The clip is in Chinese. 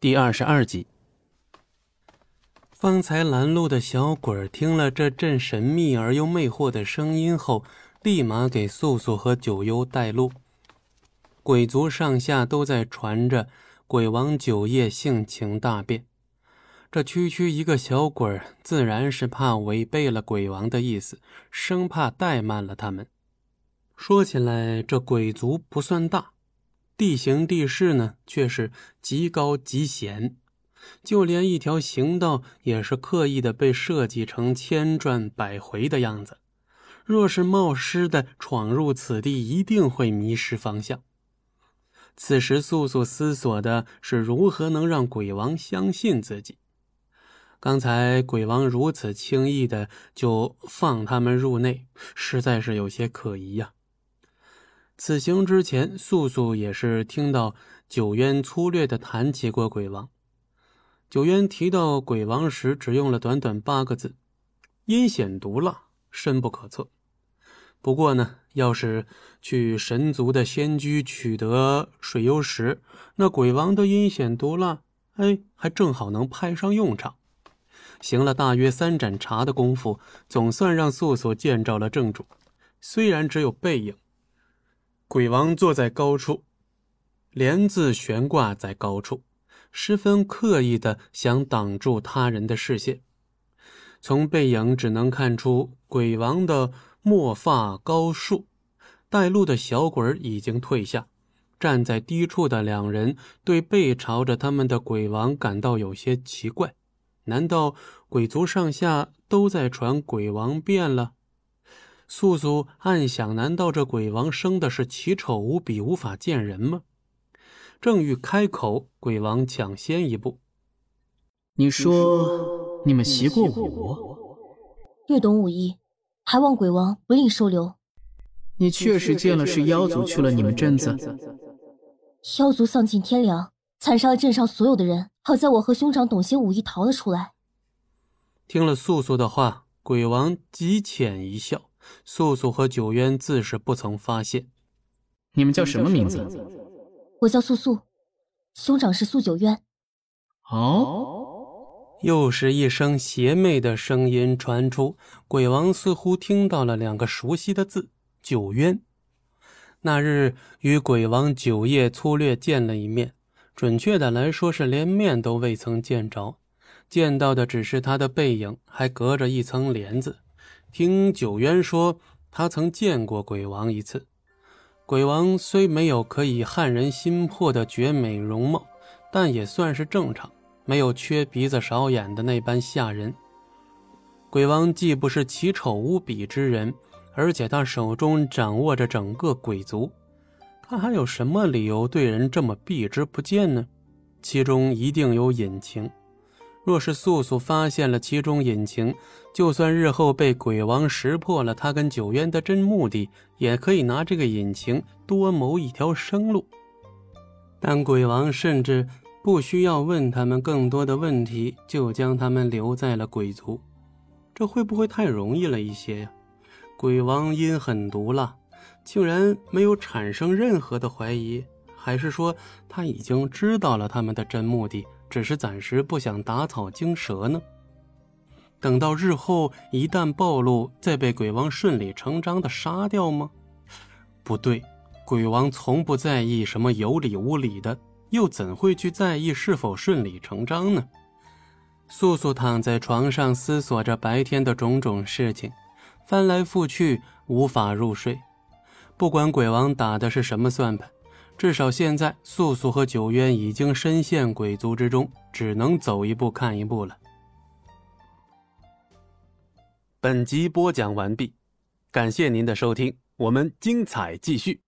第二十二集，方才拦路的小鬼儿听了这阵神秘而又魅惑的声音后，立马给素素和九幽带路。鬼族上下都在传着鬼王九夜性情大变，这区区一个小鬼儿，自然是怕违背了鬼王的意思，生怕怠慢了他们。说起来，这鬼族不算大。地形地势呢，却是极高极险，就连一条行道也是刻意的被设计成千转百回的样子。若是冒失的闯入此地，一定会迷失方向。此时，素素思索的是如何能让鬼王相信自己。刚才鬼王如此轻易的就放他们入内，实在是有些可疑呀。此行之前，素素也是听到九渊粗略的谈起过鬼王。九渊提到鬼王时，只用了短短八个字：“阴险毒辣，深不可测。”不过呢，要是去神族的仙居取得水幽石，那鬼王的阴险毒辣，哎，还正好能派上用场。行了大约三盏茶的功夫，总算让素素见着了正主，虽然只有背影。鬼王坐在高处，帘子悬挂在高处，十分刻意的想挡住他人的视线。从背影只能看出，鬼王的墨发高束。带路的小鬼已经退下，站在低处的两人对背朝着他们的鬼王感到有些奇怪。难道鬼族上下都在传鬼王变了？素素暗想：难道这鬼王生的是奇丑无比，无法见人吗？正欲开口，鬼王抢先一步：“你说你们习过武？略懂武艺，还望鬼王不吝收留。”你确实见了是妖族去了你们镇子？妖族丧尽天良，残杀了镇上所有的人。好在我和兄长懂些武艺，逃了出来。听了素素的话，鬼王极浅一笑。素素和九渊自是不曾发现。你们叫什么名字？我叫素素，兄长是素九渊。哦，又是一声邪魅的声音传出。鬼王似乎听到了两个熟悉的字：九渊。那日与鬼王九夜粗略见了一面，准确的来说是连面都未曾见着，见到的只是他的背影，还隔着一层帘子。听九渊说，他曾见过鬼王一次。鬼王虽没有可以撼人心魄的绝美容貌，但也算是正常，没有缺鼻子少眼的那般吓人。鬼王既不是奇丑无比之人，而且他手中掌握着整个鬼族，他还有什么理由对人这么避之不见呢？其中一定有隐情。若是素素发现了其中隐情，就算日后被鬼王识破了他跟九渊的真目的，也可以拿这个隐情多谋一条生路。但鬼王甚至不需要问他们更多的问题，就将他们留在了鬼族，这会不会太容易了一些呀？鬼王阴狠毒辣，竟然没有产生任何的怀疑，还是说他已经知道了他们的真目的？只是暂时不想打草惊蛇呢。等到日后一旦暴露，再被鬼王顺理成章的杀掉吗？不对，鬼王从不在意什么有理无理的，又怎会去在意是否顺理成章呢？素素躺在床上思索着白天的种种事情，翻来覆去无法入睡。不管鬼王打的是什么算盘。至少现在，素素和九渊已经深陷鬼族之中，只能走一步看一步了。本集播讲完毕，感谢您的收听，我们精彩继续。